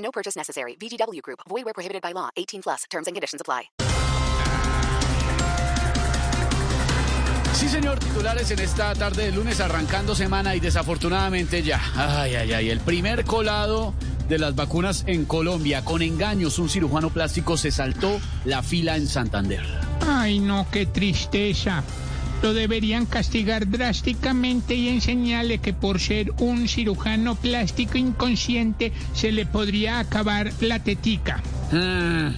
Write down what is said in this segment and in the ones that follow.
No purchase necessary. VGW Group. Void where prohibited by law. 18 plus. Terms and conditions apply. Sí, señor, titulares en esta tarde de lunes arrancando semana y desafortunadamente ya. Ay, ay, ay, el primer colado de las vacunas en Colombia. Con engaños, un cirujano plástico se saltó la fila en Santander. Ay, no, qué tristeza. Lo deberían castigar drásticamente y enseñarle que por ser un cirujano plástico inconsciente se le podría acabar la tetica. Ah.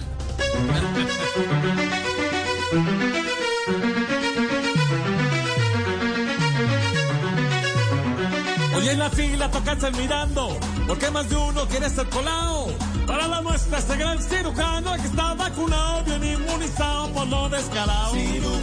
Hoy en la fila toca estar mirando, porque más de uno quiere ser colado. Para la muestra este gran cirujano que está vacunado, bien inmunizado por lo descarado. Cirujano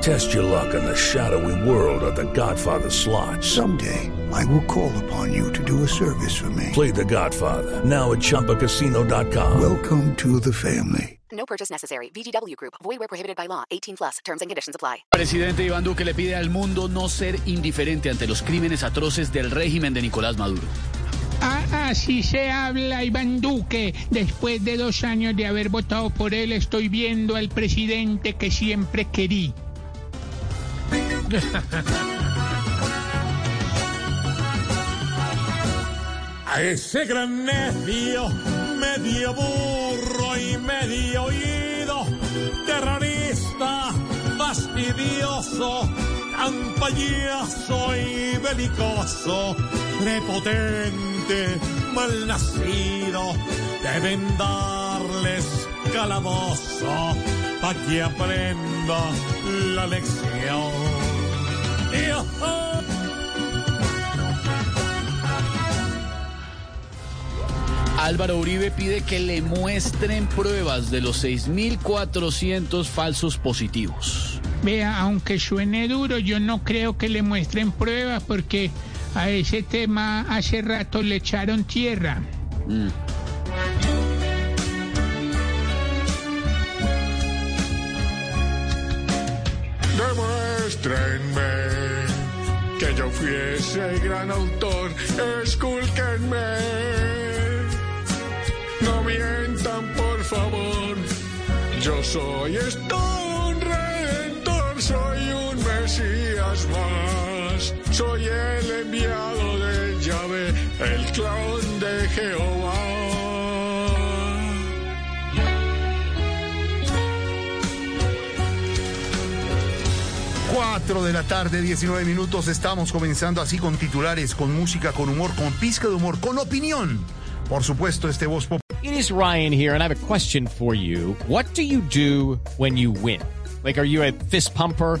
Test your luck in the shadowy world of The Godfather slot. Someday, I will call upon you to do a service for me. Play The Godfather now at ChumbaCasino.com. Welcome to the family. No purchase necessary. VGW Group. Void where prohibited by law. 18 plus. Terms and conditions apply. Presidente Iván Duque le pide al mundo no ser indiferente ante los crímenes atroces del régimen de Nicolás Maduro. Ah, así se habla Iván Duque. Después de dos años de haber votado por él, estoy viendo al presidente que siempre querí. A ese gran necio, medio burro y medio oído, terrorista, fastidioso, tan payaso y belicoso, prepotente, malnacido, deben darles calabozo pa' que aprenda la lección. Álvaro Uribe pide que le muestren pruebas de los 6.400 falsos positivos. Vea, aunque suene duro, yo no creo que le muestren pruebas porque a ese tema hace rato le echaron tierra. Demuéstrenme que yo fui ese gran autor. Escúlquenme. No mientan, por favor. Yo soy todo un redentor, soy un Mesías más. Soy el enviado de Yahvé, el clon de Jehová. 4 de la tarde, 19 minutos. Estamos comenzando así con titulares, con música, con humor, con pizca de humor, con opinión. Por supuesto, este voz pop. It is Ryan here, and I have a question for you. What do you do when you win? Like, are you a fist pumper?